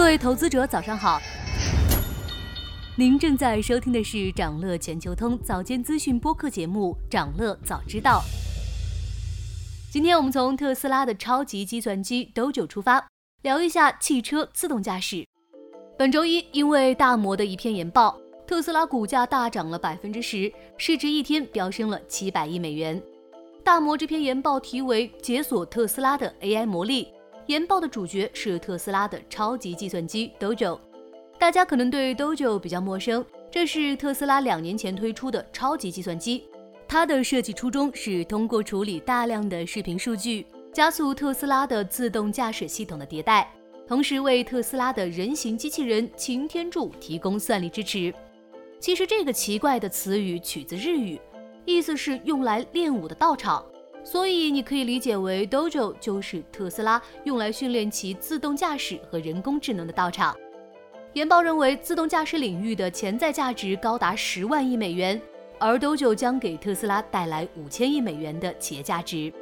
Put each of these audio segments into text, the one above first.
各位投资者，早上好。您正在收听的是长乐全球通早间资讯播客节目《长乐早知道》。今天我们从特斯拉的超级计算机 Dojo 出发，聊一下汽车自动驾驶。本周一，因为大摩的一篇研报，特斯拉股价大涨了百分之十，市值一天飙升了七百亿美元。大摩这篇研报题为《解锁特斯拉的 AI 魔力》，研报的主角是特斯拉的超级计算机 Dojo。大家可能对 Dojo 比较陌生，这是特斯拉两年前推出的超级计算机。它的设计初衷是通过处理大量的视频数据，加速特斯拉的自动驾驶系统的迭代，同时为特斯拉的人形机器人擎天柱提供算力支持。其实这个奇怪的词语取自日语，意思是用来练武的道场，所以你可以理解为 Dojo 就是特斯拉用来训练其自动驾驶和人工智能的道场。研报认为，自动驾驶领域的潜在价值高达十万亿美元，而 Dojo 将给特斯拉带来五千亿美元的企业价值。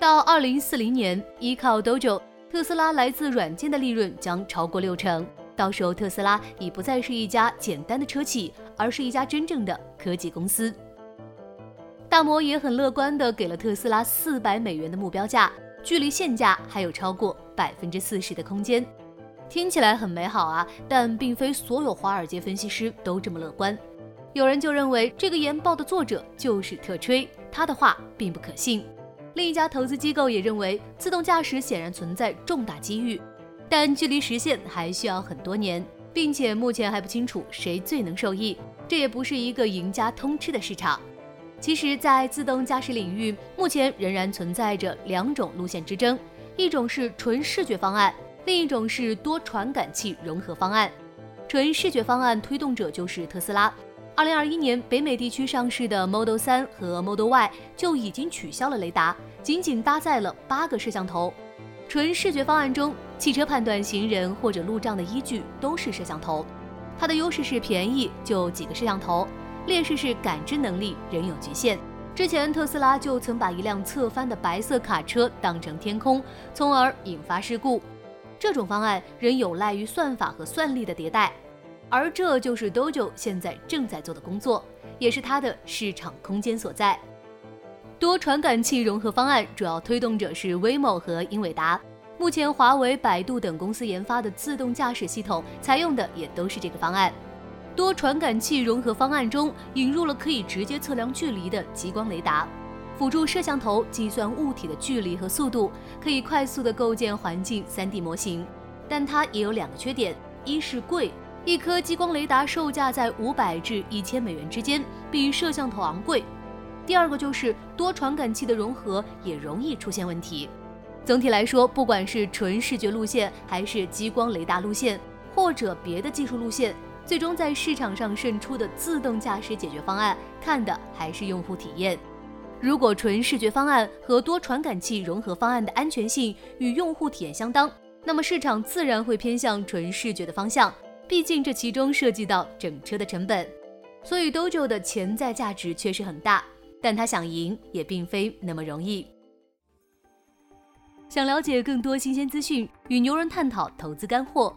到二零四零年，依靠 Dojo，特斯拉来自软件的利润将超过六成。到时候，特斯拉已不再是一家简单的车企，而是一家真正的科技公司。大摩也很乐观地给了特斯拉四百美元的目标价，距离现价还有超过百分之四十的空间。听起来很美好啊，但并非所有华尔街分析师都这么乐观。有人就认为这个研报的作者就是特吹，他的话并不可信。另一家投资机构也认为，自动驾驶显然存在重大机遇，但距离实现还需要很多年，并且目前还不清楚谁最能受益。这也不是一个赢家通吃的市场。其实，在自动驾驶领域，目前仍然存在着两种路线之争，一种是纯视觉方案。另一种是多传感器融合方案，纯视觉方案推动者就是特斯拉。二零二一年北美地区上市的 Model 3和 Model Y 就已经取消了雷达，仅仅搭载了八个摄像头。纯视觉方案中，汽车判断行人或者路障的依据都是摄像头。它的优势是便宜，就几个摄像头；劣势是感知能力仍有局限。之前特斯拉就曾把一辆侧翻的白色卡车当成天空，从而引发事故。这种方案仍有赖于算法和算力的迭代，而这就是 Dojo 现在正在做的工作，也是它的市场空间所在。多传感器融合方案主要推动者是 Waymo 和英伟达，目前华为、百度等公司研发的自动驾驶系统采用的也都是这个方案。多传感器融合方案中引入了可以直接测量距离的激光雷达。辅助摄像头计算物体的距离和速度，可以快速的构建环境 3D 模型，但它也有两个缺点：一是贵，一颗激光雷达售价在五百至一千美元之间，比摄像头昂贵；第二个就是多传感器的融合也容易出现问题。总体来说，不管是纯视觉路线，还是激光雷达路线，或者别的技术路线，最终在市场上胜出的自动驾驶解决方案，看的还是用户体验。如果纯视觉方案和多传感器融合方案的安全性与用户体验相当，那么市场自然会偏向纯视觉的方向。毕竟这其中涉及到整车的成本，所以 Dojo 的潜在价值确实很大，但他想赢也并非那么容易。想了解更多新鲜资讯，与牛人探讨投资干货，